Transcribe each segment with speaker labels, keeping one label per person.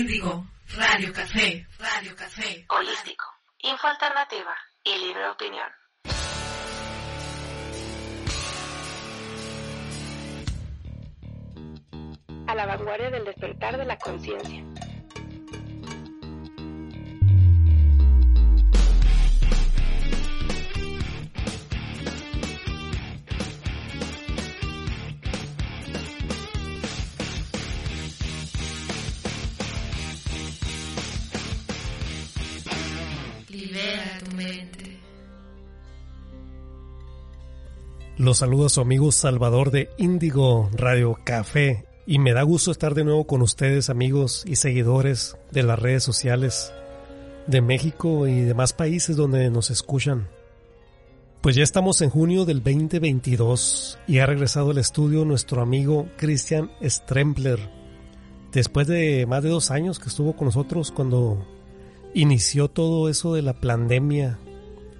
Speaker 1: Índigo, Radio Café, Radio Café.
Speaker 2: Holístico, info alternativa y libre opinión. A la vanguardia del despertar de la conciencia.
Speaker 3: Los saluda su amigo Salvador de Índigo Radio Café y me da gusto estar de nuevo con ustedes amigos y seguidores de las redes sociales de México y demás países donde nos escuchan. Pues ya estamos en junio del 2022 y ha regresado al estudio nuestro amigo Christian Strempler. Después de más de dos años que estuvo con nosotros cuando inició todo eso de la pandemia,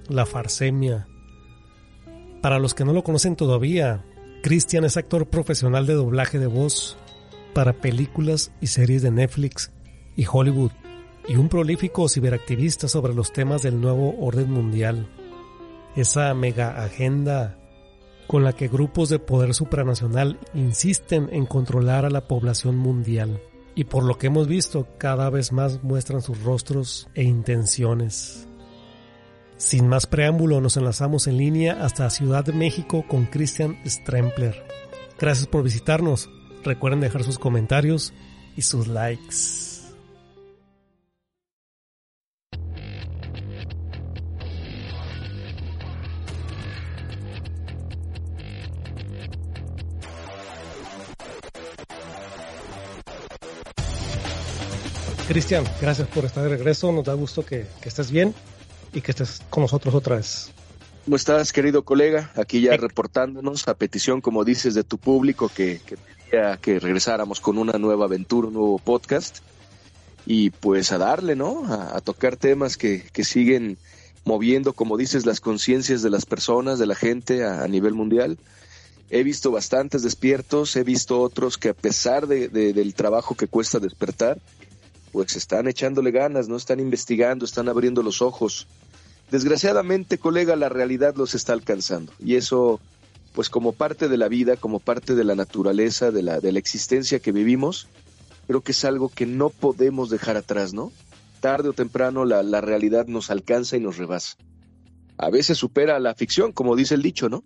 Speaker 3: la farsemia. Para los que no lo conocen todavía, Christian es actor profesional de doblaje de voz para películas y series de Netflix y Hollywood y un prolífico ciberactivista sobre los temas del nuevo orden mundial. Esa mega agenda con la que grupos de poder supranacional insisten en controlar a la población mundial y por lo que hemos visto cada vez más muestran sus rostros e intenciones. Sin más preámbulo nos enlazamos en línea hasta Ciudad de México con Christian Strempler. Gracias por visitarnos. Recuerden dejar sus comentarios y sus likes. Cristian, gracias por estar de regreso. Nos da gusto que, que, estés bien y que estés con nosotros otra vez.
Speaker 4: ¿Cómo estás, querido colega? Aquí ya reportándonos a petición, como dices, de tu público que, que pedía que regresáramos con una nueva aventura, un nuevo podcast. Y pues a darle, ¿no? A, a tocar temas que, que, siguen moviendo, como dices, las conciencias de las personas, de la gente a, a, nivel mundial. He visto bastantes despiertos, he visto otros que a pesar de, de, del trabajo que cuesta despertar, pues están echándole ganas, no están investigando, están abriendo los ojos. Desgraciadamente, colega, la realidad los está alcanzando y eso, pues como parte de la vida, como parte de la naturaleza, de la, de la existencia que vivimos, creo que es algo que no podemos dejar atrás, ¿no? Tarde o temprano la, la realidad nos alcanza y nos rebasa. A veces supera la ficción, como dice el dicho, ¿no?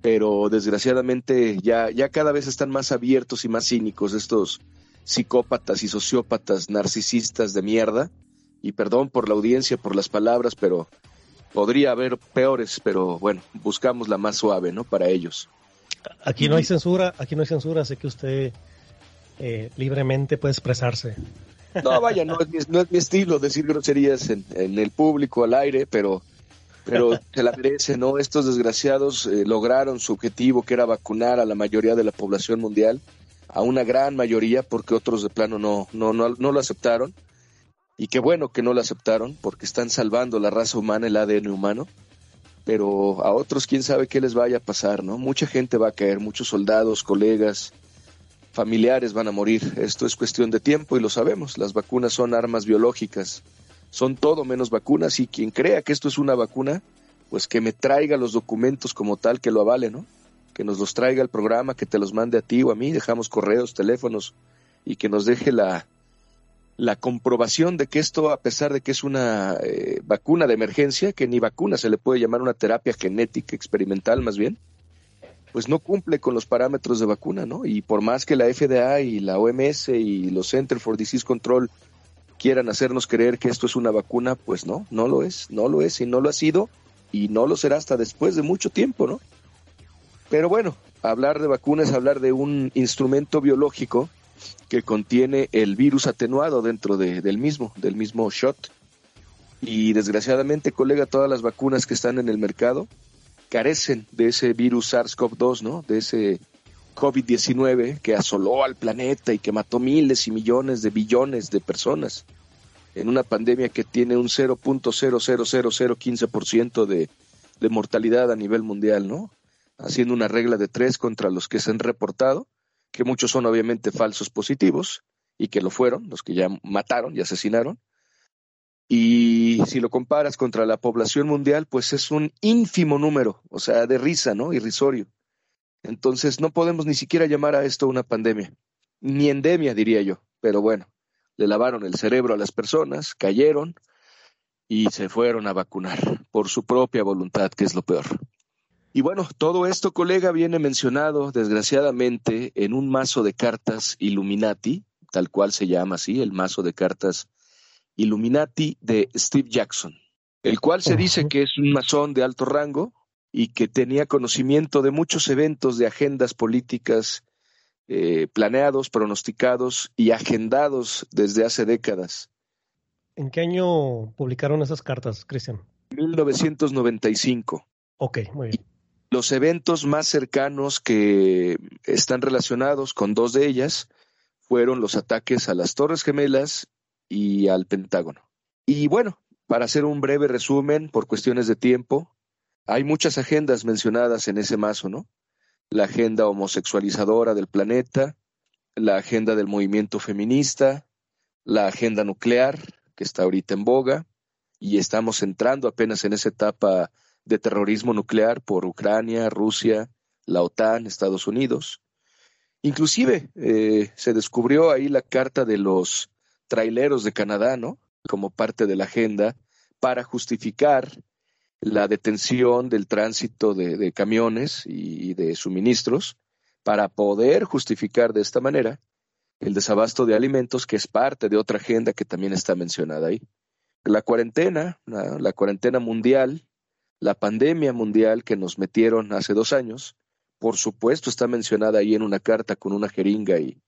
Speaker 4: Pero desgraciadamente ya, ya cada vez están más abiertos y más cínicos estos, psicópatas y sociópatas narcisistas de mierda. Y perdón por la audiencia, por las palabras, pero podría haber peores, pero bueno, buscamos la más suave, ¿no? Para ellos.
Speaker 3: Aquí no hay censura, aquí no hay censura, sé que usted eh, libremente puede expresarse.
Speaker 4: No, vaya, no es mi, no es mi estilo decir groserías en, en, el público, al aire, pero, pero se la merece, ¿no? Estos desgraciados eh, lograron su objetivo, que era vacunar a la mayoría de la población mundial a una gran mayoría porque otros de plano no, no, no, no lo aceptaron. Y qué bueno que no lo aceptaron porque están salvando la raza humana, el ADN humano. Pero a otros quién sabe qué les vaya a pasar, ¿no? Mucha gente va a caer, muchos soldados, colegas, familiares van a morir. Esto es cuestión de tiempo y lo sabemos. Las vacunas son armas biológicas. Son todo menos vacunas y quien crea que esto es una vacuna, pues que me traiga los documentos como tal que lo avale, ¿no? que nos los traiga el programa, que te los mande a ti o a mí, dejamos correos, teléfonos y que nos deje la, la comprobación de que esto, a pesar de que es una eh, vacuna de emergencia, que ni vacuna se le puede llamar una terapia genética experimental más bien, pues no cumple con los parámetros de vacuna, ¿no? Y por más que la FDA y la OMS y los Center for Disease Control quieran hacernos creer que esto es una vacuna, pues no, no lo es, no lo es y no lo ha sido y no lo será hasta después de mucho tiempo, ¿no? Pero bueno, hablar de vacunas hablar de un instrumento biológico que contiene el virus atenuado dentro de, del mismo, del mismo shot. Y desgraciadamente, colega, todas las vacunas que están en el mercado carecen de ese virus SARS-CoV-2, ¿no? De ese COVID-19 que asoló al planeta y que mató miles y millones de billones de personas en una pandemia que tiene un 0.00015% de, de mortalidad a nivel mundial, ¿no? haciendo una regla de tres contra los que se han reportado, que muchos son obviamente falsos positivos, y que lo fueron, los que ya mataron y asesinaron. Y si lo comparas contra la población mundial, pues es un ínfimo número, o sea, de risa, ¿no? Irrisorio. Entonces no podemos ni siquiera llamar a esto una pandemia, ni endemia, diría yo. Pero bueno, le lavaron el cerebro a las personas, cayeron y se fueron a vacunar por su propia voluntad, que es lo peor. Y bueno, todo esto, colega, viene mencionado, desgraciadamente, en un mazo de cartas Illuminati, tal cual se llama así, el mazo de cartas Illuminati de Steve Jackson, el cual se dice que es un masón de alto rango y que tenía conocimiento de muchos eventos de agendas políticas eh, planeados, pronosticados y agendados desde hace décadas.
Speaker 3: ¿En qué año publicaron esas cartas, Cristian?
Speaker 4: 1995.
Speaker 3: Ok, muy bien.
Speaker 4: Los eventos más cercanos que están relacionados con dos de ellas fueron los ataques a las Torres Gemelas y al Pentágono. Y bueno, para hacer un breve resumen, por cuestiones de tiempo, hay muchas agendas mencionadas en ese mazo, ¿no? La agenda homosexualizadora del planeta, la agenda del movimiento feminista, la agenda nuclear, que está ahorita en boga, y estamos entrando apenas en esa etapa de terrorismo nuclear por Ucrania, Rusia, la OTAN, Estados Unidos. Inclusive eh, se descubrió ahí la carta de los traileros de Canadá, ¿no? Como parte de la agenda para justificar la detención del tránsito de, camiones y de suministros para poder justificar de esta manera el desabasto de alimentos, que es parte de otra agenda que también está mencionada ahí. La cuarentena, la, cuarentena mundial, la pandemia mundial que nos metieron hace dos años, por supuesto está mencionada ahí en una carta con una jeringa y,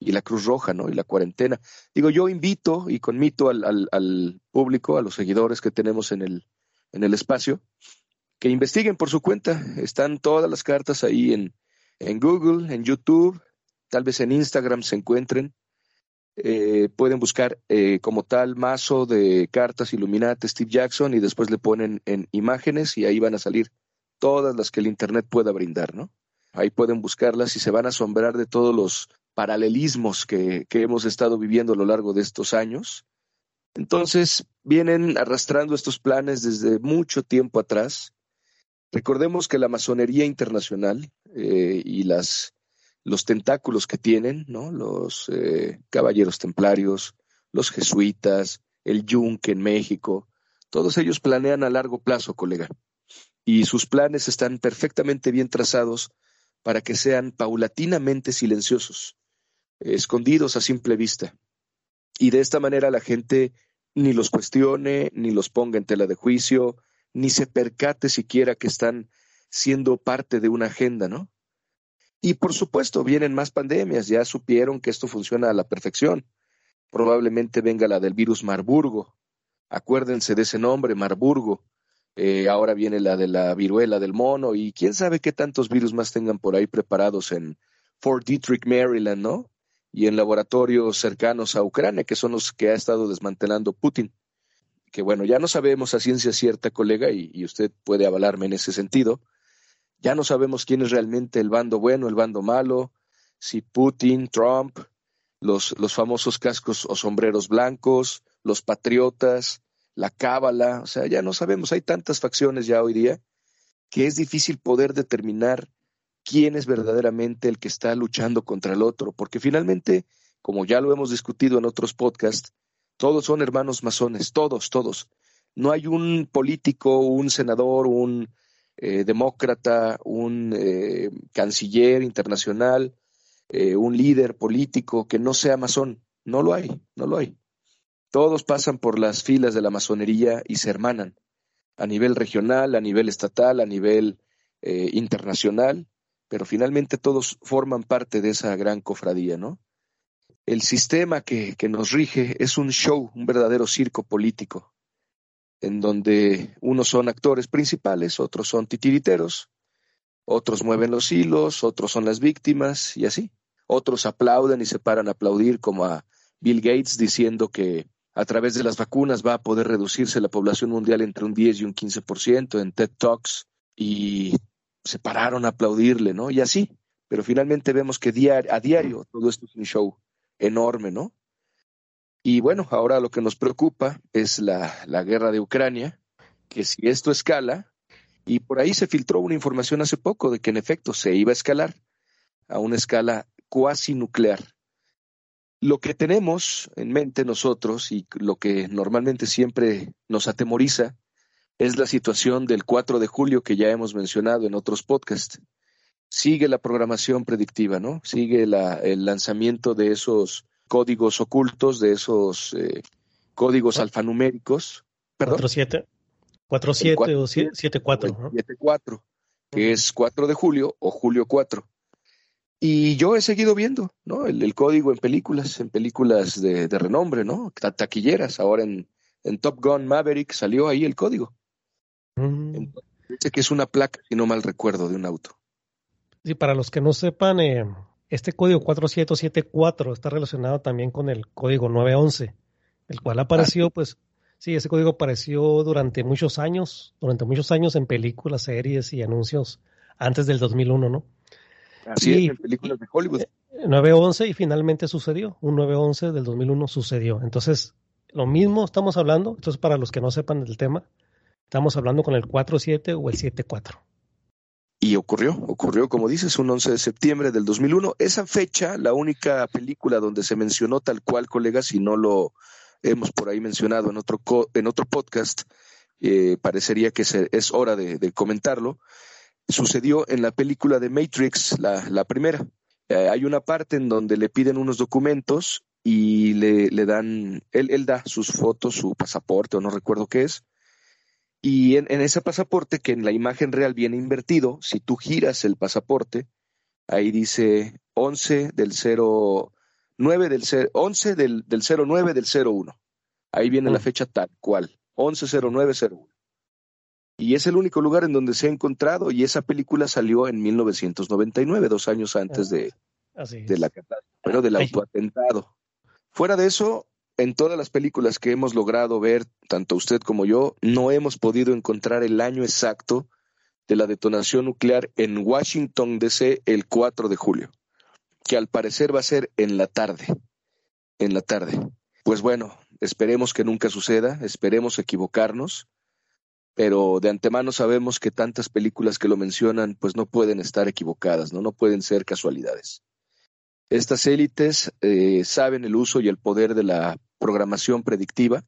Speaker 4: la Cruz Roja, ¿no? Y la cuarentena. Digo, yo invito y conmito al, al público, a los seguidores que tenemos en el, en el espacio, que investiguen por su cuenta. Están todas las cartas ahí en, en Google, en YouTube, tal vez en Instagram se encuentren. Eh, pueden buscar eh, como tal mazo de cartas Illuminati Steve Jackson y después le ponen en imágenes y ahí van a salir todas las que el Internet pueda brindar, ¿no? Ahí pueden buscarlas y se van a asombrar de todos los paralelismos que, que hemos estado viviendo a lo largo de estos años entonces, vienen arrastrando estos planes desde mucho tiempo atrás. Recordemos que la masonería internacional eh, y las, los tentáculos que tienen, ¿no? los eh, caballeros templarios, los jesuitas, el yunque en México, todos ellos planean a largo plazo, colega. Y sus planes están perfectamente bien trazados para que sean paulatinamente silenciosos, escondidos a simple vista. Y de esta manera la gente ni los cuestione, ni los ponga en tela de juicio, ni se percate siquiera que están siendo parte de una agenda, ¿no? Y por supuesto, vienen más pandemias, ya supieron que esto funciona a la perfección. Probablemente venga la del virus Marburgo. Acuérdense de ese nombre, Marburgo. Eh, ahora viene la de la viruela del mono y quién sabe qué tantos virus más tengan por ahí preparados en Fort Detrick, Maryland, ¿no? y en laboratorios cercanos a Ucrania, que son los que ha estado desmantelando Putin. Que bueno, ya no sabemos a ciencia cierta, colega, y, usted puede avalarme en ese sentido. Ya no sabemos quién es realmente el bando bueno, el bando malo, si Putin, Trump, los, los famosos cascos o sombreros blancos, los patriotas, la cábala, o sea, ya no sabemos, hay tantas facciones ya hoy día que es difícil poder determinar quién es verdaderamente el que está luchando contra el otro, porque finalmente, como ya lo hemos discutido en otros podcasts, todos son hermanos masones, todos, todos. No hay un político, un senador, un eh, demócrata, un eh, canciller internacional, eh, un líder político que no sea masón. No lo hay, no lo hay. Todos pasan por las filas de la masonería y se hermanan a nivel regional, a nivel estatal, a nivel internacional pero finalmente todos forman parte de esa gran cofradía, ¿no? El sistema que, que nos rige es un show, un verdadero circo político, en donde unos son actores principales, otros son titiriteros, otros mueven los hilos, otros son las víctimas y así. Otros aplauden y se paran a aplaudir como a Bill Gates diciendo que a través de las vacunas va a poder reducirse la población mundial entre un 10 y un 15% en TED Talks y se pararon a aplaudirle, ¿no? Y así. Pero finalmente vemos que a diario todo esto es un show enorme, ¿no? Y bueno, ahora lo que nos preocupa es la, la guerra de Ucrania, que si esto escala, y por ahí se filtró una información hace poco de que en efecto se iba a escalar a una escala cuasi nuclear. Lo que tenemos en mente nosotros y lo que normalmente siempre nos atemoriza es la situación del 4 de julio que ya hemos mencionado en otros podcasts. Sigue la programación predictiva, ¿no? Sigue el lanzamiento de esos códigos ocultos, de esos eh, códigos alfanuméricos.
Speaker 3: ¿Perdón? 47, 47 o 74. ¿no?
Speaker 4: 74, que es 4 de julio o julio 4. Y yo he seguido viendo, ¿no? El, código en películas, en películas de, renombre, ¿no? Taquilleras. Ahora en, en, Top Gun Maverick salió ahí el código. Mm. dice que es una placa, si no mal recuerdo, de un auto.
Speaker 3: Sí, para los que no sepan, eh, este código 4774 está relacionado también con el código 911, el cual apareció, ah. pues, sí, ese código apareció durante muchos años, durante muchos años en películas, series y anuncios antes del 2001, ¿no?
Speaker 4: Así es, en películas de Hollywood.
Speaker 3: 911 eh, y finalmente sucedió, un 911 del 2001 sucedió. Entonces, lo mismo estamos hablando, entonces para los que no sepan del tema, estamos hablando con el 47 o el 74.
Speaker 4: Y ocurrió, ocurrió, como dices, un 11 de septiembre del 2001. Esa fecha, la única película donde se mencionó tal cual, colegas, si no lo hemos por ahí mencionado en otro, en otro podcast, eh, parecería que es hora de comentarlo sucedió en la película de Matrix, la, primera. Eh, hay una parte en donde le piden unos documentos y le, le dan, él, él, da sus fotos, su pasaporte o no recuerdo qué es. Y en, ese pasaporte, que en la imagen real viene invertido, si tú giras el pasaporte, ahí dice 11 del 0, 9 del 0, 11 del, del 09 del 01. Ahí viene la mm. fecha tal cual, 110901 y es el único lugar en donde se ha encontrado y esa película salió en 1999, dos años antes de, de la bueno, del autoatentado. Fuera de eso, en todas las películas que hemos logrado ver, tanto usted como yo, no hemos podido encontrar el año exacto de la detonación nuclear en Washington, D.C. el 4 de julio, que al parecer va a ser en la tarde, en la tarde. Pues bueno, esperemos que nunca suceda, esperemos equivocarnos pero de antemano sabemos que tantas películas que lo mencionan pues no pueden estar equivocadas, no, no pueden ser casualidades. Estas élites eh, saben el uso y el poder de la programación predictiva,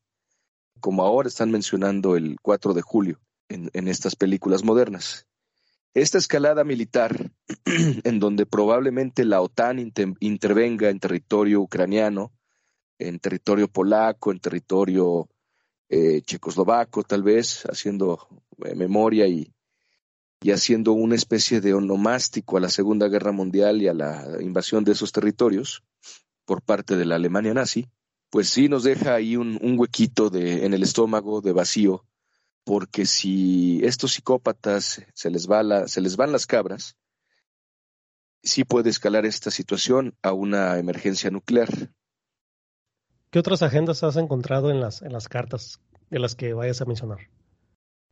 Speaker 4: como ahora están mencionando el 4 de julio en, en estas películas modernas. Esta escalada militar, en donde probablemente la OTAN intervenga en territorio ucraniano, en territorio polaco, en territorio eh, checoslovaco, tal vez, haciendo eh, memoria y, y haciendo una especie de onomástico a la Segunda Guerra Mundial y a la invasión de esos territorios por parte de la Alemania nazi, pues sí nos deja ahí un, huequito de, en el estómago de vacío, porque si estos psicópatas se les, va la, se les van las cabras, sí puede escalar esta situación a una emergencia nuclear.
Speaker 3: ¿Qué otras agendas has encontrado en las, en las cartas de las que vayas a mencionar?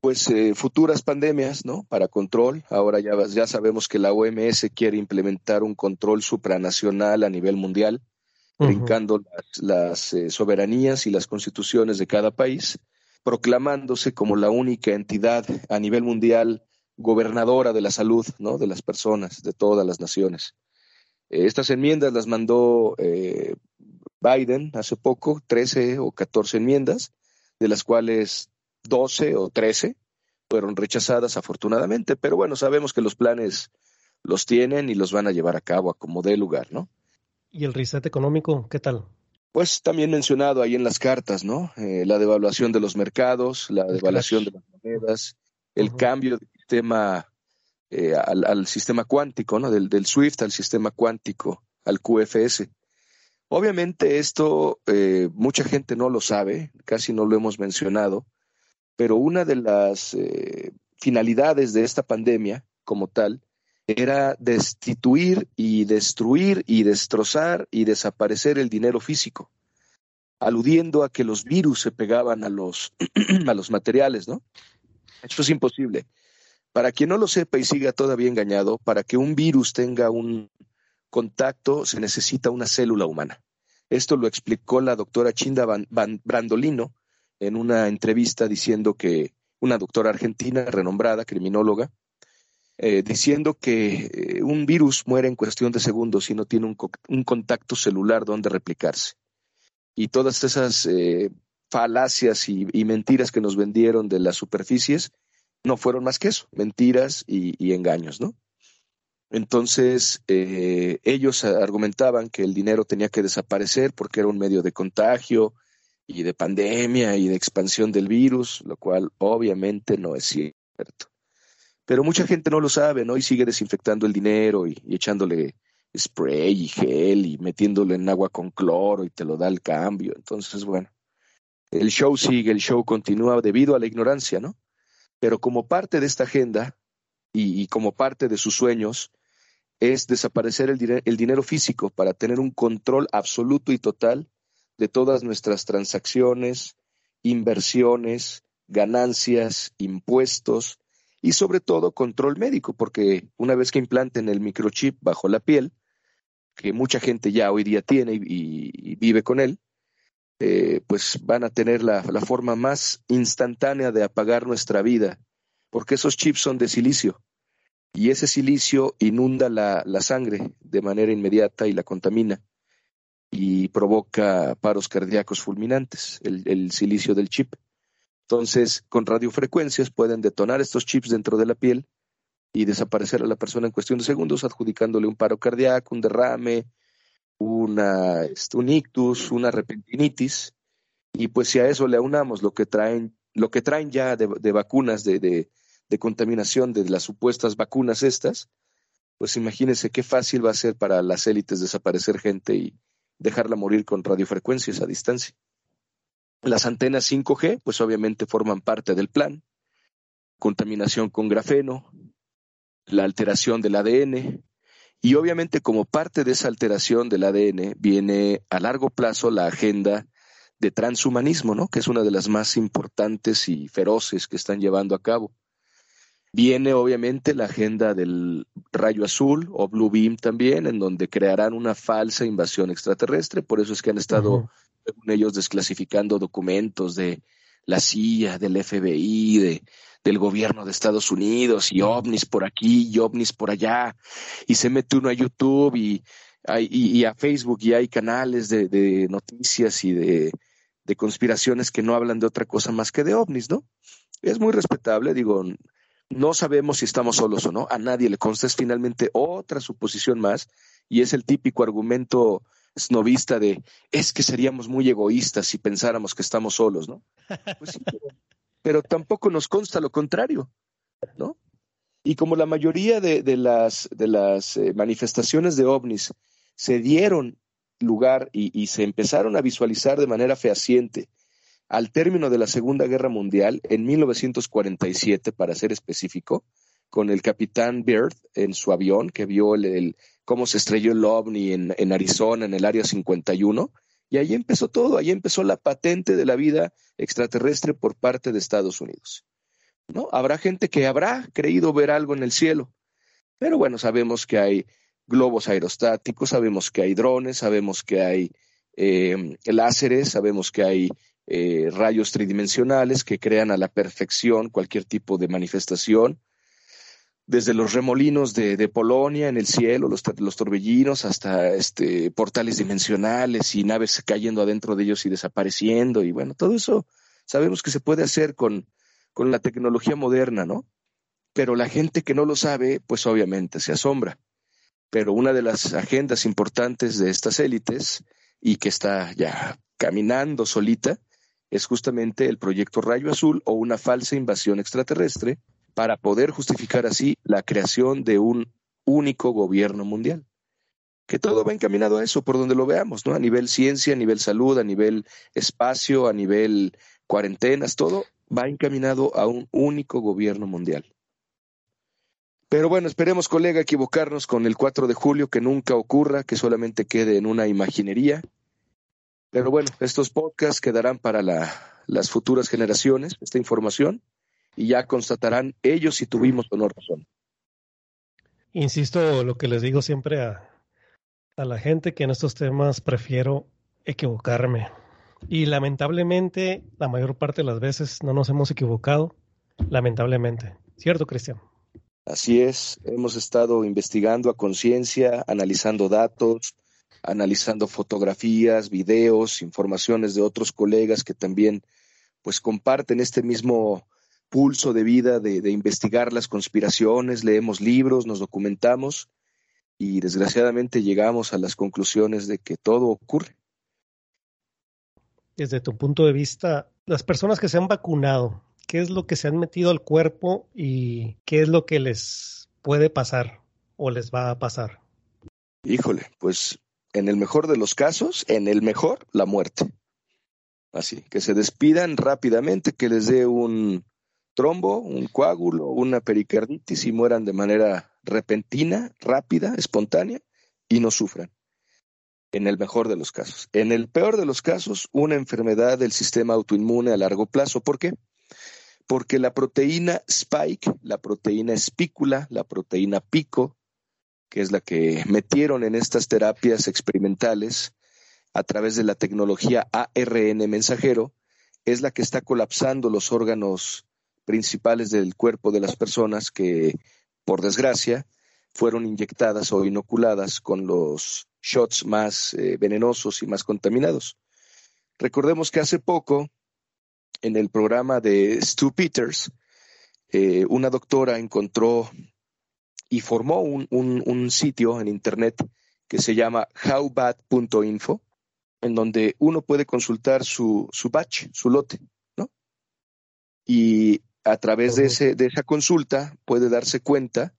Speaker 4: Pues eh, futuras pandemias, ¿no? Para control. Ahora ya, ya sabemos que la OMS quiere implementar un control supranacional a nivel mundial, brincando las, eh, soberanías y las constituciones de cada país, proclamándose como la única entidad a nivel mundial gobernadora de la salud, ¿no? De las personas, de todas las naciones. Eh, estas enmiendas las mandó Biden hace poco, 13 o 14 enmiendas, de las cuales 12 o 13 fueron rechazadas afortunadamente, pero bueno, sabemos que los planes los tienen y los van a llevar a cabo a como dé lugar, ¿no?
Speaker 3: ¿Y el reset económico, qué tal?
Speaker 4: Pues también mencionado ahí en las cartas, ¿no? Eh, la devaluación de los mercados, la devaluación de las monedas, el cambio del sistema eh, al, sistema cuántico, ¿no? Del, del SWIFT al sistema cuántico, al QFS. Obviamente esto eh, mucha gente no lo sabe, casi no lo hemos mencionado, pero una de las eh, finalidades de esta pandemia como tal era destituir y destruir y destrozar y desaparecer el dinero físico, aludiendo a que los virus se pegaban a los, a los materiales, ¿no? Esto es imposible. Para quien no lo sepa y siga todavía engañado, para que un virus tenga un contacto se necesita una célula humana. Esto lo explicó la doctora Chinda Brandolino en una entrevista diciendo que una doctora argentina renombrada, criminóloga, eh, diciendo que eh, un virus muere en cuestión de segundos si no tiene un, contacto celular donde replicarse. Y todas esas eh, falacias y, mentiras que nos vendieron de las superficies no fueron más que eso, mentiras y, engaños, ¿no? Entonces, ellos argumentaban que el dinero tenía que desaparecer porque era un medio de contagio y de pandemia y de expansión del virus, lo cual obviamente no es cierto. Pero mucha gente no lo sabe, ¿no? Y sigue desinfectando el dinero y, echándole spray y gel y metiéndolo en agua con cloro y te lo da el cambio. Entonces, bueno, el show sigue, el show continúa debido a la ignorancia, ¿no? Pero como parte de esta agenda y, como parte de sus sueños, es desaparecer el, el dinero físico para tener un control absoluto y total de todas nuestras transacciones, inversiones, ganancias, impuestos, y sobre todo control médico, porque una vez que implanten el microchip bajo la piel, que mucha gente ya hoy día tiene y, vive con él, eh, pues van a tener la, forma más instantánea de apagar nuestra vida, porque esos chips son de silicio y ese silicio inunda la, sangre de manera inmediata y la contamina y provoca paros cardíacos fulminantes, el silicio del chip. Entonces, con radiofrecuencias pueden detonar estos chips dentro de la piel y desaparecer a la persona en cuestión de segundos, adjudicándole un paro cardíaco, un derrame, una, este, un ictus, una repentinitis. Y pues si a eso le aunamos lo que traen, lo que traen ya de, vacunas de, de, contaminación de las supuestas vacunas estas, pues imagínense qué fácil va a ser para las élites desaparecer gente y dejarla morir con radiofrecuencias a distancia. Las antenas 5G, pues obviamente forman parte del plan. Contaminación con grafeno, la alteración del ADN. Y obviamente como parte de esa alteración del ADN viene a largo plazo la agenda de transhumanismo, ¿no? Que es una de las más importantes y feroces que están llevando a cabo. Viene obviamente la agenda del rayo azul o Blue Beam también, en donde crearán una falsa invasión extraterrestre. Por eso es que han estado según ellos, desclasificando documentos de la CIA, del FBI, de, del gobierno de Estados Unidos, y ovnis por aquí, y ovnis por allá, y se mete uno a YouTube y, a Facebook y hay canales de, noticias y de, conspiraciones que no hablan de otra cosa más que de ovnis, ¿no? Es muy respetable, digo, no sabemos si estamos solos o no, a nadie le consta, es finalmente otra suposición más, y es el típico argumento snovista de es que seríamos muy egoístas si pensáramos que estamos solos, ¿no? Pues pero, tampoco nos consta lo contrario, ¿no? Y como la mayoría de, las, de las eh, manifestaciones de ovnis se dieron lugar y, y, se empezaron a visualizar de manera fehaciente al término de la Segunda Guerra Mundial, en 1947, para ser específico, con el capitán Byrd en su avión que vio el, cómo se estrelló el ovni en, Arizona, en el área 51, y ahí empezó todo, ahí empezó la patente de la vida extraterrestre por parte de Estados Unidos. ¿No? Habrá gente que habrá creído ver algo en el cielo, pero bueno, sabemos que hay globos aerostáticos, sabemos que hay drones, sabemos que hay eh, láseres, sabemos que hay eh, rayos tridimensionales que crean a la perfección cualquier tipo de manifestación desde los remolinos de, Polonia en el cielo, los, los, torbellinos, hasta este, portales dimensionales y naves cayendo adentro de ellos y desapareciendo. Y bueno, todo eso sabemos que se puede hacer con, con la tecnología moderna, ¿no? Pero la gente que no lo sabe, pues obviamente se asombra. Pero una de las agendas importantes de estas élites y que está ya caminando solita es justamente el proyecto Rayo Azul o una falsa invasión extraterrestre para poder justificar así la creación de un único gobierno mundial. Que todo va encaminado a eso, por donde lo veamos, ¿no? A nivel ciencia, a nivel salud, a nivel espacio, a nivel cuarentenas, todo va encaminado a un único gobierno mundial. Pero bueno, esperemos, colega, equivocarnos con el 4 de julio, que nunca ocurra, que solamente quede en una imaginería. Pero bueno, estos podcasts quedarán para las futuras generaciones, esta información y ya constatarán ellos si tuvimos o no razón.
Speaker 3: Insisto, lo que les digo siempre a, a la gente que en estos temas prefiero equivocarme. Y lamentablemente, la mayor parte de las veces no nos hemos equivocado. Lamentablemente. ¿Cierto, Cristian?
Speaker 4: Así es, hemos estado investigando a conciencia, analizando datos, analizando fotografías, videos, informaciones de otros colegas que también pues comparten este mismo pulso de vida de, de investigar las conspiraciones, leemos libros, nos documentamos y desgraciadamente llegamos a las conclusiones de que todo ocurre.
Speaker 3: Desde tu punto de vista, las personas que se han vacunado, ¿qué es lo que se han metido al cuerpo y qué es lo que les puede pasar o les va a pasar?
Speaker 4: Híjole, pues en el mejor de los casos, en el mejor, la muerte. Así, que se despidan rápidamente, que les dé un trombo, un coágulo, una pericarditis y mueran de manera repentina, rápida, espontánea y no sufran. En el mejor de los casos. En el peor de los casos, una enfermedad del sistema autoinmune a largo plazo. ¿Por qué? Porque la proteína spike, la proteína espícula, la proteína pico, que es la que metieron en estas terapias experimentales a través de la tecnología ARN mensajero, es la que está colapsando los órganos principales del cuerpo de las personas que, por desgracia, fueron inyectadas o inoculadas con los shots más eh, venenosos y más contaminados. Recordemos que hace poco, en el programa de Stu Peters, eh, una doctora encontró y formó un, un, sitio en Internet que se llama howbad.info, en donde uno puede consultar su, su batch, su lote, ¿no? Y a través de, ese, de esa consulta puede darse cuenta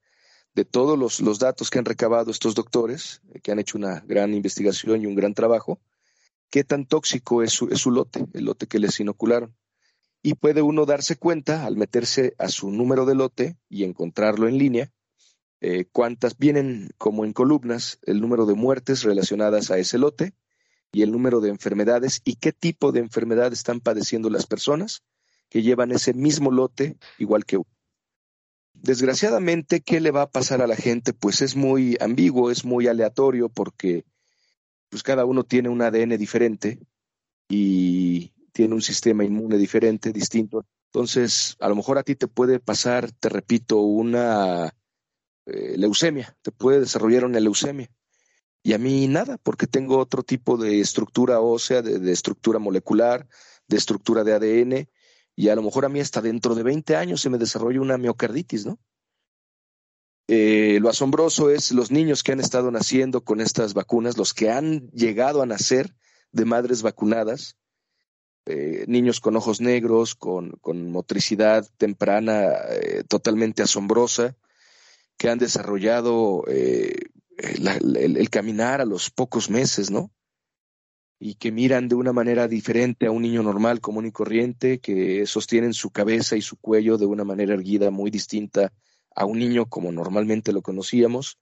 Speaker 4: de todos los, los, datos que han recabado estos doctores, eh, que han hecho una gran investigación y un gran trabajo, qué tan tóxico es su, es su lote, el lote que les inocularon. Y puede uno darse cuenta al meterse a su número de lote y encontrarlo en línea, eh, cuántas vienen como en columnas el número de muertes relacionadas a ese lote y el número de enfermedades y qué tipo de enfermedad están padeciendo las personas que llevan ese mismo lote igual que uno. Desgraciadamente, ¿qué le va a pasar a la gente? Pues es muy ambiguo, es muy aleatorio porque pues cada uno tiene un ADN diferente y tiene un sistema inmune diferente, distinto. Entonces, a lo mejor a ti te puede pasar, te repito, una eh, leucemia, te puede desarrollar una leucemia. Y a mí nada, porque tengo otro tipo de estructura ósea, de, de estructura molecular, de estructura de ADN, y a lo mejor a mí hasta dentro de 20 años se me desarrolla una miocarditis, ¿no? Eh, lo asombroso es los niños que han estado naciendo con estas vacunas, los que han llegado a nacer de madres vacunadas, eh, niños con ojos negros, con, con motricidad temprana eh, totalmente asombrosa, que han desarrollado la, el, el, caminar a los pocos meses, ¿no? Y que miran de una manera diferente a un niño normal, común y corriente, que sostienen su cabeza y su cuello de una manera erguida muy distinta a un niño como normalmente lo conocíamos.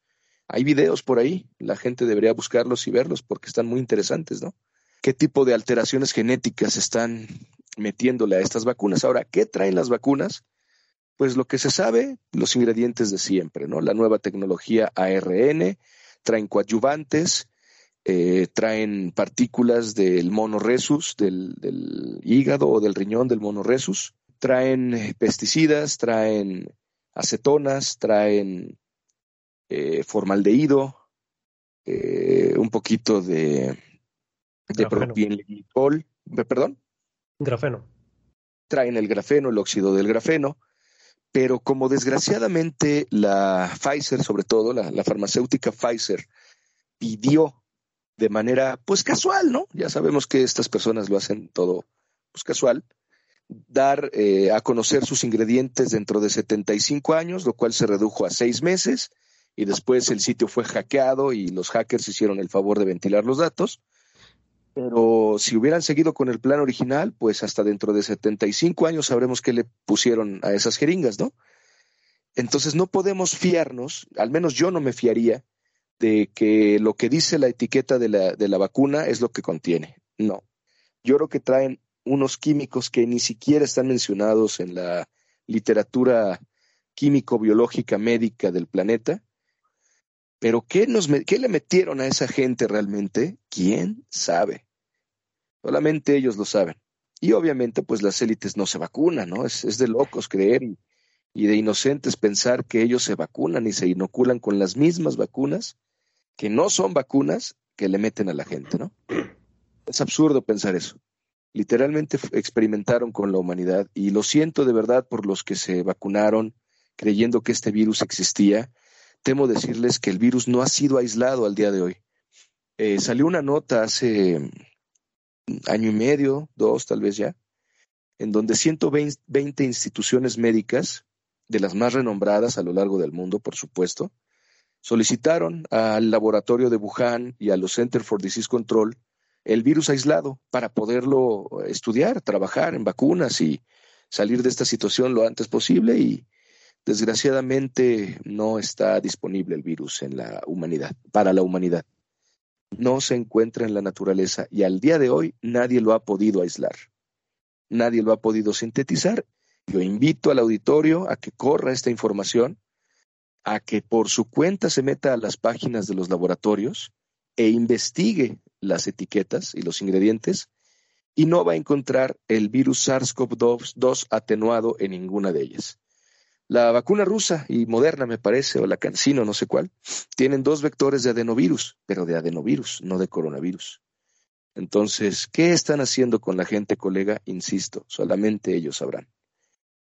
Speaker 4: Hay videos por ahí, la gente debería buscarlos y verlos porque están muy interesantes, ¿no? ¿Qué tipo de alteraciones genéticas están metiéndole a estas vacunas? Ahora, ¿qué traen las vacunas? Pues lo que se sabe, los ingredientes de siempre, ¿no? La nueva tecnología ARN, traen coadyuvantes, eh, traen partículas del mono resus, del, del, hígado o del riñón del mono resus, traen eh, pesticidas, traen acetonas, traen eh, formaldehído, eh, un poquito de, de propilenglicol, perdón.
Speaker 3: Grafeno.
Speaker 4: Traen el grafeno, el óxido del grafeno, pero como desgraciadamente la Pfizer, sobre todo la, la farmacéutica Pfizer, pidió de manera pues casual, ¿no? Ya sabemos que estas personas lo hacen todo pues casual. Dar eh, a conocer sus ingredientes dentro de 75 años, lo cual se redujo a seis meses y después el sitio fue hackeado y los hackers hicieron el favor de ventilar los datos. Pero si hubieran seguido con el plan original, pues hasta dentro de 75 años sabremos qué le pusieron a esas jeringas, ¿no? Entonces no podemos fiarnos, al menos yo no me fiaría de que lo que dice la etiqueta de la, de la vacuna es lo que contiene. No. Yo creo que traen unos químicos que ni siquiera están mencionados en la literatura químico-biológica médica del planeta. Pero ¿qué, nos, ¿qué le metieron a esa gente realmente? ¿Quién sabe? Solamente ellos lo saben. Y obviamente, pues las élites no se vacunan, ¿no? Es, es de locos creer y, y de inocentes pensar que ellos se vacunan y se inoculan con las mismas vacunas que no son vacunas que le meten a la gente, ¿no? Es absurdo pensar eso. Literalmente experimentaron con la humanidad y lo siento de verdad por los que se vacunaron creyendo que este virus existía. Temo decirles que el virus no ha sido aislado al día de hoy. Eh, salió una nota hace año y medio, dos tal vez ya, en donde 120 instituciones médicas, de las más renombradas a lo largo del mundo, por supuesto, solicitaron al laboratorio de Wuhan y a los Center for Disease Control el virus aislado para poderlo estudiar, trabajar en vacunas y salir de esta situación lo antes posible y desgraciadamente no está disponible el virus en la humanidad, para la humanidad no se encuentra en la naturaleza y al día de hoy nadie lo ha podido aislar, nadie lo ha podido sintetizar. Yo invito al auditorio a que corra esta información, a que por su cuenta se meta a las páginas de los laboratorios e investigue las etiquetas y los ingredientes y no va a encontrar el virus SARS-CoV-2 atenuado en ninguna de ellas. La vacuna rusa y moderna, me parece, o la cancino, no sé cuál, tienen dos vectores de adenovirus, pero de adenovirus, no de coronavirus. Entonces, ¿qué están haciendo con la gente, colega? Insisto, solamente ellos sabrán.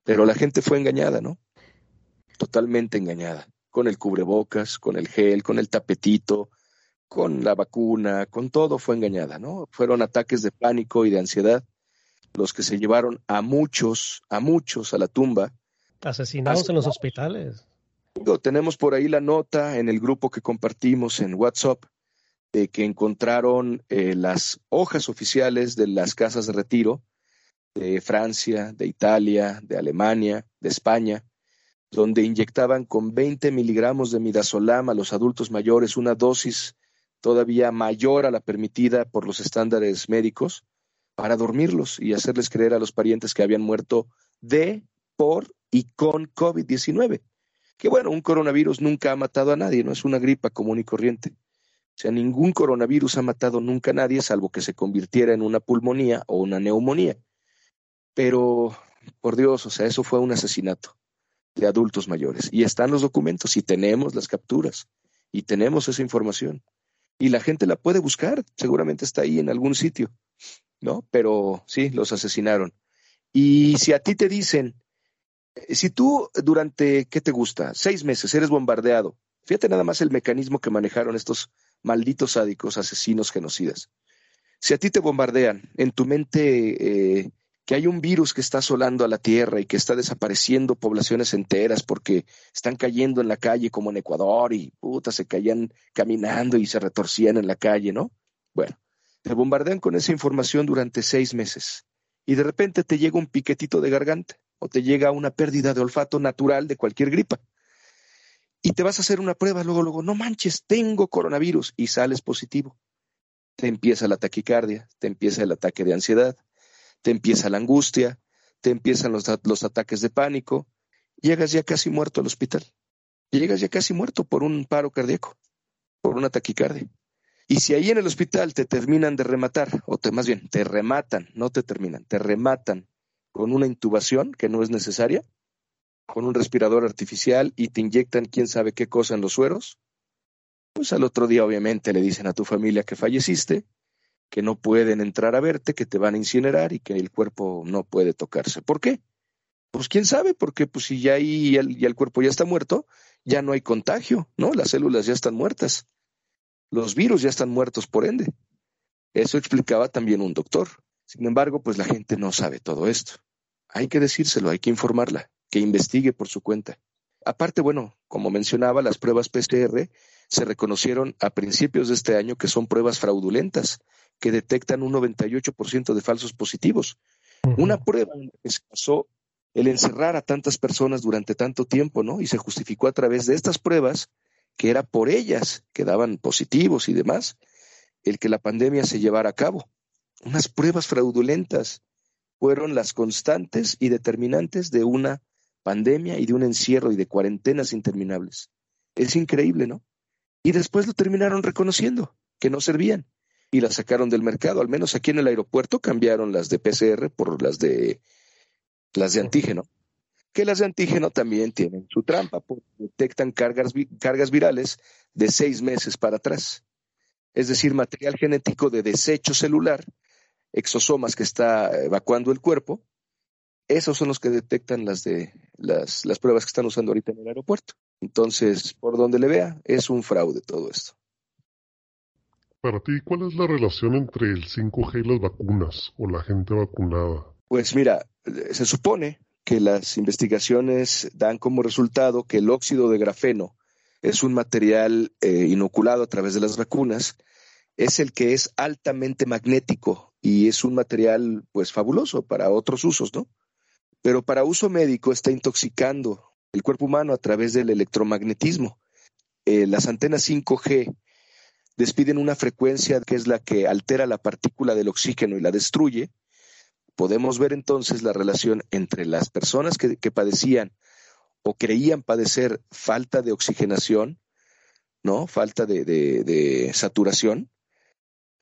Speaker 4: Pero la gente fue engañada, ¿no? Totalmente engañada, con el cubrebocas, con el gel, con el tapetito, con la vacuna, con todo fue engañada, ¿no? Fueron ataques de pánico y de ansiedad los que se llevaron a muchos, a muchos a la tumba
Speaker 3: Asesinados en los hospitales.
Speaker 4: Tenemos por ahí la nota en el grupo que compartimos en WhatsApp de que encontraron eh, las hojas oficiales de las casas de retiro de Francia, de Italia, de Alemania, de España, donde inyectaban con 20 miligramos de midazolam a los adultos mayores, una dosis todavía mayor a la permitida por los estándares médicos, para dormirlos y hacerles creer a los parientes que habían muerto de, por y con COVID-19. Que bueno, un coronavirus nunca ha matado a nadie, no es una gripa común y corriente. O sea, ningún coronavirus ha matado nunca a nadie, salvo que se convirtiera en una pulmonía o una neumonía. Pero, por Dios, o sea, eso fue un asesinato de adultos mayores. Y están los documentos y tenemos las capturas y tenemos esa información. Y la gente la puede buscar, seguramente está ahí en algún sitio, ¿no? Pero sí, los asesinaron. Y si a ti te dicen, si tú durante, ¿qué te gusta? Seis meses eres bombardeado. Fíjate nada más el mecanismo que manejaron estos malditos sádicos, asesinos, genocidas. Si a ti te bombardean en tu mente eh, que hay un virus que está asolando a la tierra y que está desapareciendo poblaciones enteras porque están cayendo en la calle como en Ecuador y puta, se caían caminando y se retorcían en la calle, ¿no? Bueno, te bombardean con esa información durante seis meses y de repente te llega un piquetito de garganta o te llega una pérdida de olfato natural de cualquier gripa. Y te vas a hacer una prueba, luego, luego, no manches, tengo coronavirus y sales positivo. Te empieza la taquicardia, te empieza el ataque de ansiedad, te empieza la angustia, te empiezan los, ataques de pánico, llegas ya casi muerto al hospital. Llegas ya casi muerto por un paro cardíaco, por una taquicardia. Y si ahí en el hospital te terminan de rematar, o te, más bien, te rematan, no te terminan, te rematan con una intubación que no es necesaria, con un respirador artificial y te inyectan quién sabe qué cosa en los sueros, pues al otro día obviamente le dicen a tu familia que falleciste, que no pueden entrar a verte, que te van a incinerar y que el cuerpo no puede tocarse. ¿Por qué? Pues quién sabe, porque pues si ya ahí ya el cuerpo ya está muerto, ya no hay contagio, ¿no? Las células ya están muertas. Los virus ya están muertos por ende. Eso explicaba también un doctor. Sin embargo, pues la gente no sabe todo esto hay que decírselo, hay que informarla, que investigue por su cuenta. Aparte, bueno, como mencionaba, las pruebas PCR se reconocieron a principios de este año que son pruebas fraudulentas, que detectan un 98% de falsos positivos. Una prueba que se pasó el encerrar a tantas personas durante tanto tiempo, ¿no? Y se justificó a través de estas pruebas, que era por ellas que daban positivos y demás, el que la pandemia se llevara a cabo. Unas pruebas fraudulentas fueron las constantes y determinantes de una pandemia y de un encierro y de cuarentenas interminables. Es increíble, ¿no? Y después lo terminaron reconociendo, que no servían. y las sacaron del mercado. Al menos aquí en el aeropuerto cambiaron las de PCR por las de las de antígeno. Que las de antígeno también tienen su trampa, porque detectan cargas, cargas virales de seis meses para atrás. Es decir, material genético de desecho celular, exosomas que está evacuando el cuerpo. Esos son los que detectan las de las, las pruebas que están usando ahorita en el aeropuerto. Entonces, por donde le vea, es un fraude todo esto.
Speaker 5: Para ti, ¿cuál es la relación entre el 5G y las vacunas o la gente vacunada?
Speaker 4: Pues mira, se supone que las investigaciones dan como resultado que el óxido de grafeno es un material eh, inoculado a través de las vacunas, es el que es altamente magnético y es un material pues fabuloso para otros usos, ¿no? Pero para uso médico está intoxicando el cuerpo humano a través del electromagnetismo. Eh, las antenas 5G despiden una frecuencia que es la que altera la partícula del oxígeno y la destruye, podemos ver entonces la relación entre las personas que, padecían o creían padecer falta de oxigenación, ¿no? Falta de, de, saturación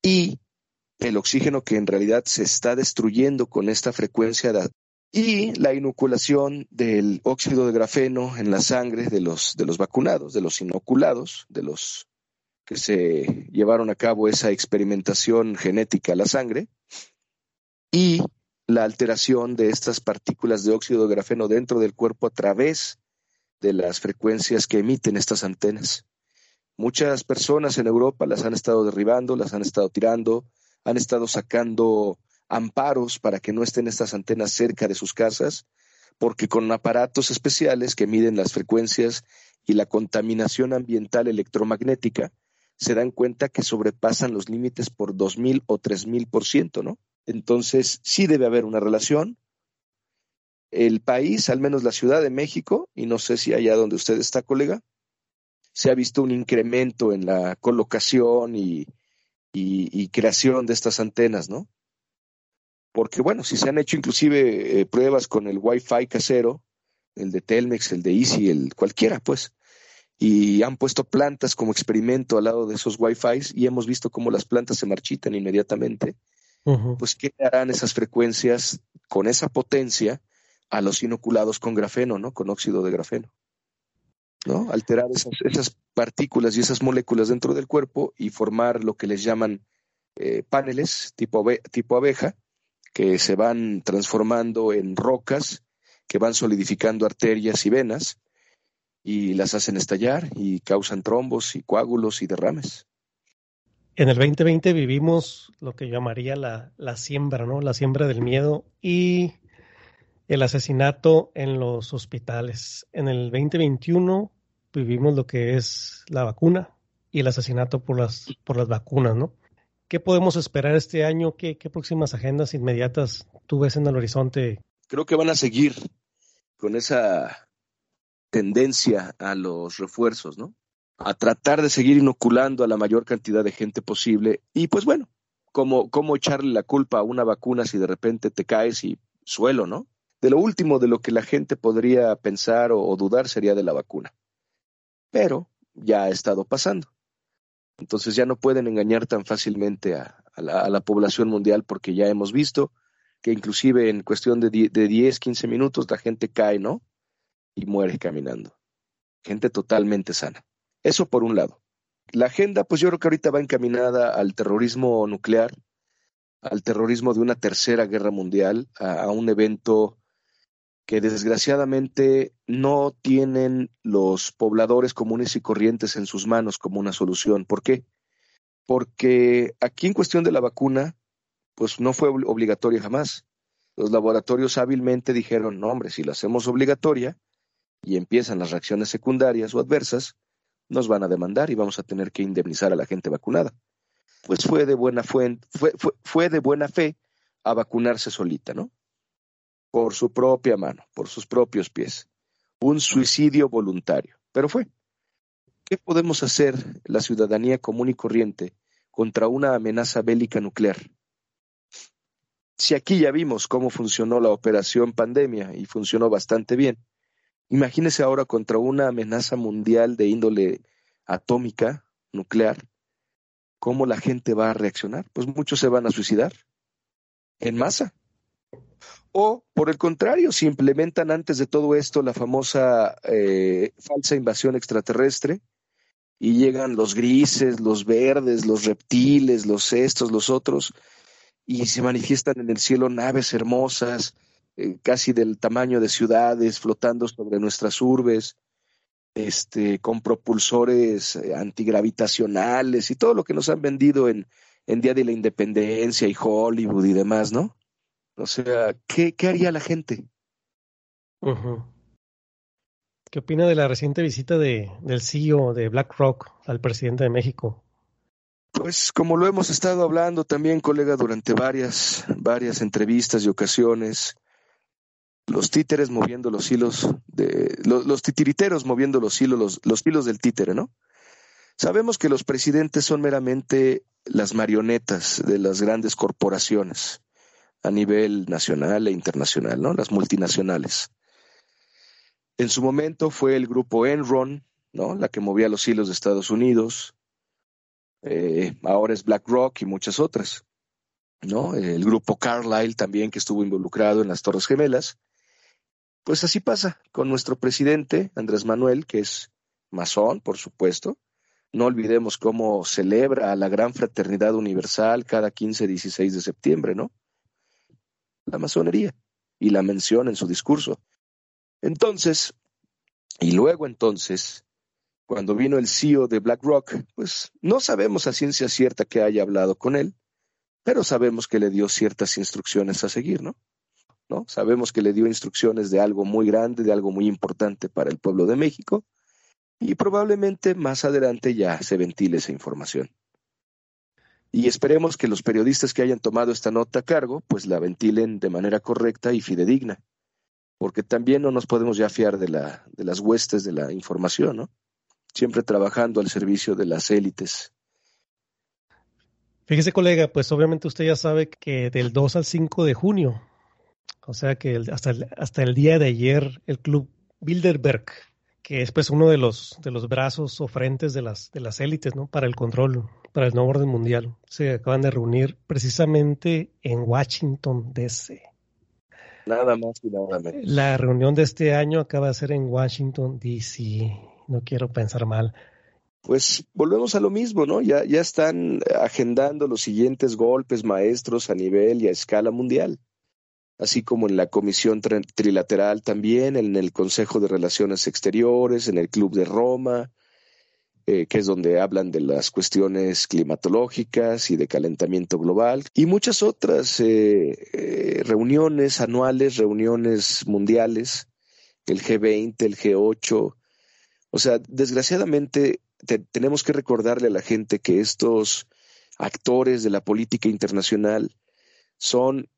Speaker 4: y el oxígeno que en realidad se está destruyendo con esta frecuencia de, y la inoculación del óxido de grafeno en la sangre de los, de los vacunados, de los inoculados, de los que se llevaron a cabo esa experimentación genética a la sangre y la alteración de estas partículas de óxido de grafeno dentro del cuerpo a través de las frecuencias que emiten estas antenas. Muchas personas en Europa las han estado derribando, las han estado tirando, han estado sacando amparos para que no estén estas antenas cerca de sus casas, porque con aparatos especiales que miden las frecuencias y la contaminación ambiental electromagnética, se dan cuenta que sobrepasan los límites por dos mil o tres mil por ciento, ¿no? Entonces, sí debe haber una relación. El país, al menos la Ciudad de México, y no sé si allá donde usted está, colega, se ha visto un incremento en la colocación y, creación de estas antenas, ¿no? Porque, bueno, si se han hecho inclusive eh, pruebas con el Wi-Fi casero, el de Telmex, el de Easy, el cualquiera, pues, y han puesto plantas como experimento al lado de esos Wi-Fi y hemos visto cómo las plantas se marchitan inmediatamente. Pues, ¿qué harán esas frecuencias con esa potencia a los inoculados con grafeno, ¿no? Con óxido de grafeno. ¿No? Alterar esas, partículas y esas moléculas dentro del cuerpo y formar lo que les llaman eh, paneles tipo, tipo abeja, que se van transformando en rocas, que van solidificando arterias y venas, y las hacen estallar y causan trombos y coágulos y derrames.
Speaker 3: En el 2020 vivimos lo que llamaría la, la siembra, ¿no? La siembra del miedo y el asesinato en los hospitales. En el 2021 vivimos lo que es la vacuna y el asesinato por las, por las vacunas, ¿no? ¿Qué podemos esperar este año? ¿Qué, ¿Qué próximas agendas inmediatas tú ves en el horizonte?
Speaker 4: Creo que van a seguir con esa tendencia a los refuerzos, ¿no? A tratar de seguir inoculando a la mayor cantidad de gente posible. Y pues bueno, cómo echarle la culpa a una vacuna si de repente te caes y suelo, ¿no? De lo último de lo que la gente podría pensar o, dudar sería de la vacuna. Pero ya ha estado pasando. Entonces ya no pueden engañar tan fácilmente a, la, población mundial porque ya hemos visto que inclusive en cuestión de, de 10, 15 minutos la gente cae, ¿no? y muere caminando. Gente totalmente sana. Eso por un lado. La agenda, pues yo creo que ahorita va encaminada al terrorismo nuclear, al terrorismo de una tercera guerra mundial, a, un evento que desgraciadamente no tienen los pobladores comunes y corrientes en sus manos como una solución. ¿Por qué? Porque aquí en cuestión de la vacuna, pues no fue obligatoria jamás. Los laboratorios hábilmente dijeron, no, hombre, si la hacemos obligatoria, y empiezan las reacciones secundarias o adversas, nos van a demandar y vamos a tener que indemnizar a la gente vacunada. Pues fue de buena, fue, fue, fue de buena fe a vacunarse solita, ¿no? Por su propia mano, por sus propios pies. Un suicidio voluntario. Pero fue. ¿Qué podemos hacer la ciudadanía común y corriente contra una amenaza bélica nuclear? Si aquí ya vimos cómo funcionó la operación pandemia y funcionó bastante bien, Imagínese ahora contra una amenaza mundial de índole atómica, nuclear, ¿cómo la gente va a reaccionar? Pues muchos se van a suicidar en masa. O, por el contrario, si implementan antes de todo esto la famosa eh, falsa invasión extraterrestre y llegan los grises, los verdes, los reptiles, los estos, los otros, y se manifiestan en el cielo naves hermosas, eh, casi del tamaño de ciudades, flotando sobre nuestras urbes, este, con propulsores eh, antigravitacionales y todo lo que nos han vendido en, en Día de la Independencia y Hollywood y demás, ¿no? O sea, ¿qué, qué haría la gente?
Speaker 3: ¿Qué opina de la reciente visita de, del CEO de BlackRock al presidente de México?
Speaker 4: Pues como lo hemos estado hablando también, colega, durante varias, varias entrevistas y ocasiones, los títeres moviendo los hilos de los, titiriteros moviendo los hilos, los, los hilos del títere, ¿no? Sabemos que los presidentes son meramente las marionetas de las grandes corporaciones a nivel nacional e internacional, ¿no? Las multinacionales. En su momento fue el grupo Enron, ¿no? La que movía los hilos de Estados Unidos. Eh, ahora es BlackRock y muchas otras, ¿no? El grupo Carlyle también que estuvo involucrado en las Torres Gemelas. Pues así pasa con nuestro presidente, Andrés Manuel, que es masón, por supuesto. No olvidemos cómo celebra la gran fraternidad universal cada 15-16 de septiembre, ¿no? La masonería. Y la menciona en su discurso. Entonces, y luego entonces, cuando vino el CEO de BlackRock, pues no sabemos a ciencia cierta que haya hablado con él, pero sabemos que le dio ciertas instrucciones a seguir, ¿no? ¿no? Sabemos que le dio instrucciones de algo muy grande, de algo muy importante para el pueblo de México, y probablemente más adelante ya se ventile esa información. Y esperemos que los periodistas que hayan tomado esta nota a cargo, pues la ventilen de manera correcta y fidedigna, porque también no nos podemos ya fiar de, la, de las huestes de la información, ¿no? Siempre trabajando al servicio de las élites.
Speaker 3: Fíjese, colega, pues obviamente usted ya sabe que del 2 al 5 de junio o sea que hasta, el, hasta el día de ayer el club Bilderberg, que es pues uno de los, de los brazos o frentes de las, de las élites ¿no? para el control, para el nuevo orden mundial, se acaban de reunir precisamente en Washington, D.C.
Speaker 4: Nada más y nada menos.
Speaker 3: La reunión de este año acaba de ser en Washington, D.C. No quiero pensar mal.
Speaker 4: Pues volvemos a lo mismo, ¿no? Ya, ya están agendando los siguientes golpes maestros a nivel y a escala mundial así como en la Comisión Trilateral también, en el Consejo de Relaciones Exteriores, en el Club de Roma, eh, que es donde hablan de las cuestiones climatológicas y de calentamiento global, y muchas otras eh, eh, reuniones anuales, reuniones mundiales, el G20, el G8. O sea, desgraciadamente tenemos que recordarle a la gente que estos actores de la política internacional son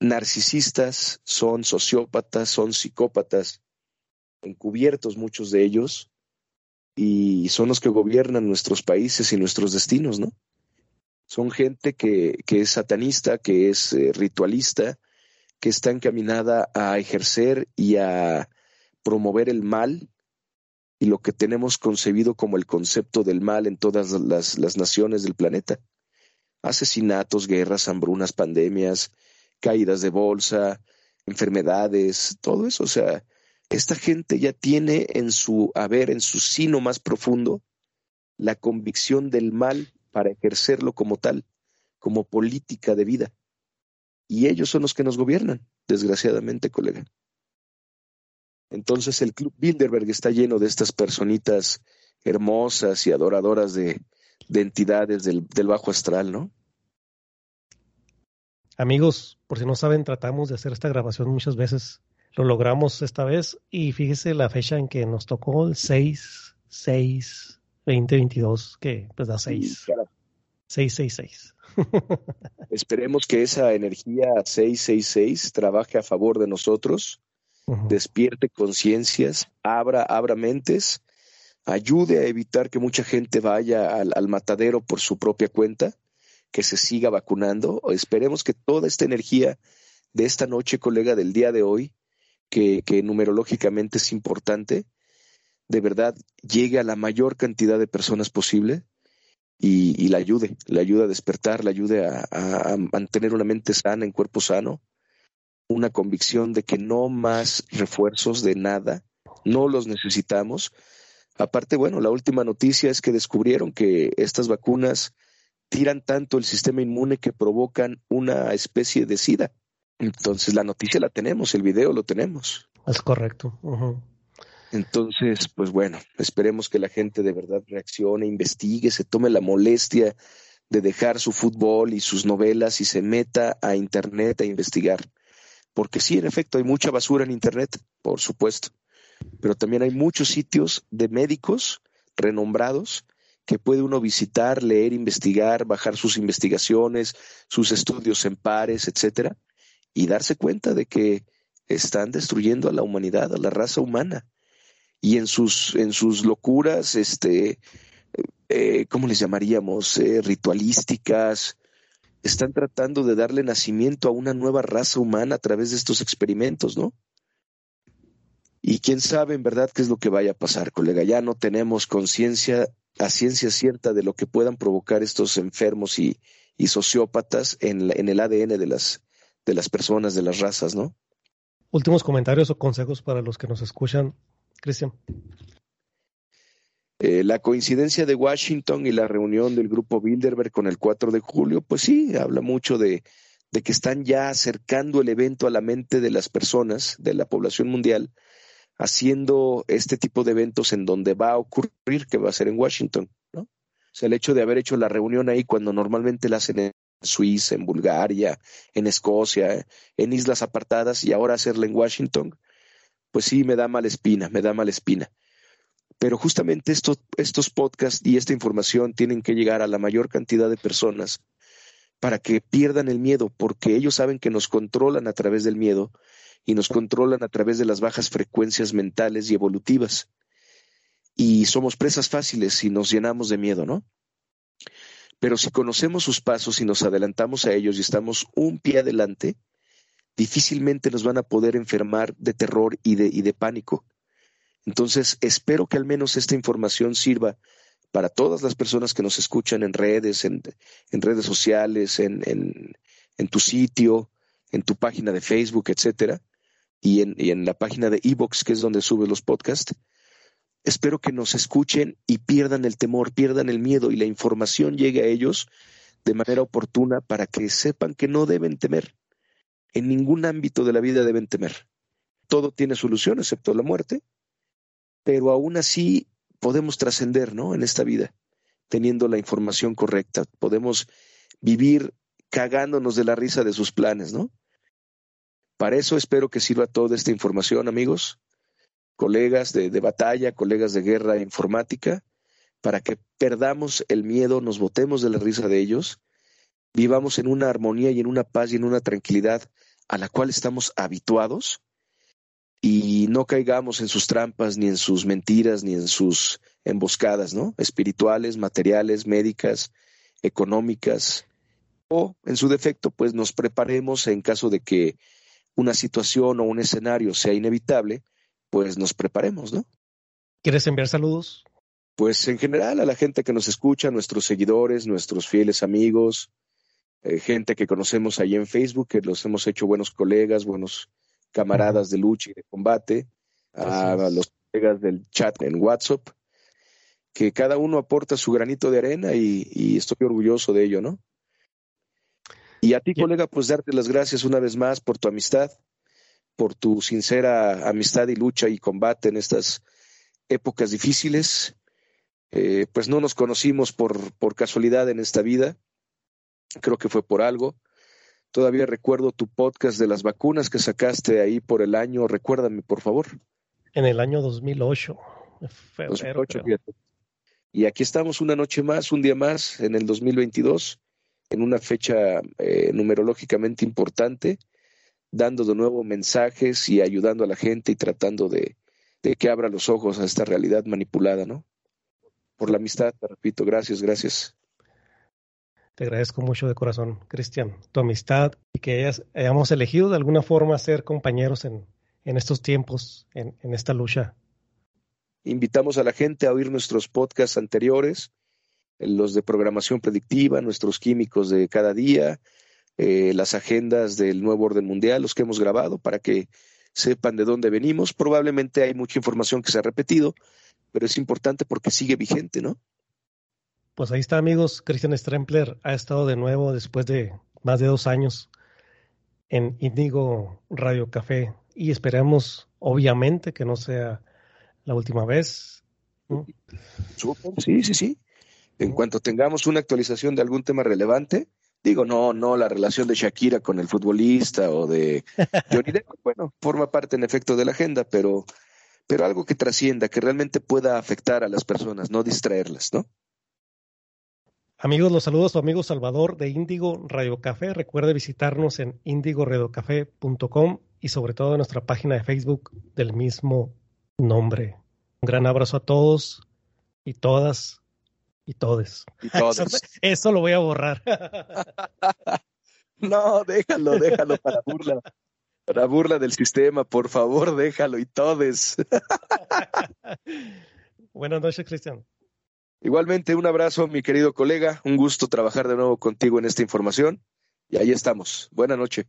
Speaker 4: narcisistas, son sociópatas, son psicópatas, encubiertos muchos de ellos, y son los que gobiernan nuestros países y nuestros destinos, ¿no? Son gente que, que es satanista, que es eh, ritualista, que está encaminada a ejercer y a promover el mal y lo que tenemos concebido como el concepto del mal en todas las, las naciones del planeta. Asesinatos, guerras, hambrunas, pandemias, caídas de bolsa, enfermedades, todo eso. O sea, esta gente ya tiene en su haber, en su sino más profundo, la convicción del mal para ejercerlo como tal, como política de vida. Y ellos son los que nos gobiernan, desgraciadamente, colega. Entonces el Club Bilderberg está lleno de estas personitas hermosas y adoradoras de, de entidades del, del bajo astral, ¿no?
Speaker 3: Amigos, por si no saben, tratamos de hacer esta grabación muchas veces. Lo logramos esta vez y fíjese la fecha en que nos tocó el 6, 6, 2022, que pues da 6. 666.
Speaker 4: Esperemos que esa energía 666 trabaje a favor de nosotros, despierte conciencias, abra, abra mentes, ayude a evitar que mucha gente vaya al matadero por su propia cuenta que se siga vacunando. Esperemos que toda esta energía de esta noche, colega, del día de hoy, que, numerológicamente es importante, de verdad llegue a la mayor cantidad de personas posible y, y la ayude, la ayude a despertar, la ayude a, a mantener una mente sana en cuerpo sano, una convicción de que no más refuerzos de nada, no los necesitamos. Aparte, bueno, la última noticia es que descubrieron que estas vacunas tiran tanto el sistema inmune que provocan una especie de sida. Entonces la noticia la tenemos, el video lo tenemos.
Speaker 3: Es correcto.
Speaker 4: Entonces, pues bueno, esperemos que la gente de verdad reaccione, investigue, se tome la molestia de dejar su fútbol y sus novelas y se meta a Internet a investigar. Porque sí, en efecto, hay mucha basura en Internet, por supuesto, pero también hay muchos sitios de médicos renombrados que puede uno visitar, leer, investigar, bajar sus investigaciones, sus estudios en pares, etcétera, y darse cuenta de que están destruyendo a la humanidad, a la raza humana. Y en sus, en sus locuras, este, eh, ¿cómo les llamaríamos? Eh, ritualísticas, están tratando de darle nacimiento a una nueva raza humana a través de estos experimentos, ¿no? Y quién sabe en verdad qué es lo que vaya a pasar, colega. Ya no tenemos conciencia a ciencia cierta de lo que puedan provocar estos enfermos y, y sociópatas en, en, el ADN de las, de las personas, de las razas, ¿no?
Speaker 3: Últimos comentarios o consejos para los que nos escuchan, Cristian.
Speaker 4: Eh, la coincidencia de Washington y la reunión del grupo Bilderberg con el 4 de julio, pues sí, habla mucho de, de que están ya acercando el evento a la mente de las personas, de la población mundial, haciendo este tipo de eventos en donde va a ocurrir, que va a ser en Washington, ¿no? O sea, el hecho de haber hecho la reunión ahí cuando normalmente la hacen en Suiza, en Bulgaria, en Escocia, en islas apartadas y ahora hacerla en Washington, pues sí me da mala espina, me da mala espina. Pero justamente estos, estos podcasts y esta información tienen que llegar a la mayor cantidad de personas para que pierdan el miedo, porque ellos saben que nos controlan a través del miedo y nos controlan a través de las bajas frecuencias mentales y evolutivas. Y somos presas fáciles si nos llenamos de miedo, ¿no? Pero si conocemos sus pasos y nos adelantamos a ellos y estamos un pie adelante, difícilmente nos van a poder enfermar de terror y de, pánico. Entonces, espero que al menos esta información sirva para todas las personas que nos escuchan en redes, en, redes sociales, en, tu sitio, en tu página de Facebook, etcétera, y en, la página de Evox, que es donde sube los podcasts. Espero que nos escuchen y pierdan el temor, pierdan el miedo y la información llegue a ellos de manera oportuna para que sepan que no deben temer. En ningún ámbito de la vida deben temer. Todo tiene solución excepto la muerte, pero aún así podemos trascender, ¿no? En esta vida, teniendo la información correcta. Podemos vivir cagándonos de la risa de sus planes, ¿no? Para eso espero que sirva toda esta información, amigos, colegas de, de batalla, colegas de guerra informática, para que perdamos el miedo, nos botemos de la risa de ellos, vivamos en una armonía y en una paz y en una tranquilidad a la cual estamos habituados y no caigamos en sus trampas, ni en sus mentiras, ni en sus emboscadas, ¿no? Espirituales, materiales, médicas, económicas, o en su defecto, pues nos preparemos en caso de que una situación o un escenario sea inevitable, pues nos preparemos, ¿no?
Speaker 3: ¿Quieres enviar saludos?
Speaker 4: Pues en general a la gente que nos escucha, nuestros seguidores, nuestros fieles amigos, eh, gente que conocemos ahí en Facebook, que los hemos hecho buenos colegas, buenos camaradas de lucha y de combate, a los colegas del chat en WhatsApp, que cada uno aporta su granito de arena y, y estoy orgulloso de ello, ¿no? Y a ti, colega, pues darte las gracias una vez más por tu amistad, por tu sincera amistad y lucha y combate en estas épocas difíciles. Eh, pues no nos conocimos por, por casualidad en esta vida, creo que fue por algo. Todavía recuerdo tu podcast de las vacunas que sacaste ahí por el año. Recuérdame, por favor.
Speaker 3: En el año 2008. Febrero,
Speaker 4: 2008 y aquí estamos una noche más, un día más, en el 2022, en una fecha eh, numerológicamente importante, dando de nuevo mensajes y ayudando a la gente y tratando de, de que abra los ojos a esta realidad manipulada, ¿no? Por la amistad, te repito, gracias, gracias.
Speaker 3: Te agradezco mucho de corazón, Cristian, tu amistad y que hayas, hayamos elegido de alguna forma ser compañeros en, en estos tiempos, en, en, esta lucha.
Speaker 4: Invitamos a la gente a oír nuestros podcasts anteriores los de programación predictiva, nuestros químicos de cada día, eh, las agendas del nuevo orden mundial, los que hemos grabado, para que sepan de dónde venimos. Probablemente hay mucha información que se ha repetido, pero es importante porque sigue vigente, ¿no?
Speaker 3: Pues ahí está, amigos. Christian Strempler ha estado de nuevo después de más de dos años en Indigo Radio Café y esperamos, obviamente, que no sea la última vez.
Speaker 4: Sí, sí, sí. En cuanto tengamos una actualización de algún tema relevante, digo, no, no la relación de Shakira con el futbolista o de Johnny Depp, bueno, forma parte en efecto de la agenda, pero, pero algo que trascienda, que realmente pueda afectar a las personas, no distraerlas, ¿no?
Speaker 3: Amigos, los saludos a su amigo Salvador de Índigo Radio Café. Recuerde visitarnos en indigoradiocafé.com y sobre todo en nuestra página de Facebook del mismo nombre. Un gran abrazo a todos y todas y todes.
Speaker 4: Y todos.
Speaker 3: Eso, lo voy a borrar.
Speaker 4: no, déjalo, déjalo para burla. Para burla del sistema, por favor, déjalo y todes.
Speaker 3: Buenas noches, Cristian.
Speaker 4: Igualmente, un abrazo, mi querido colega. Un gusto trabajar de nuevo contigo en esta información. Y ahí estamos. Buenas noches.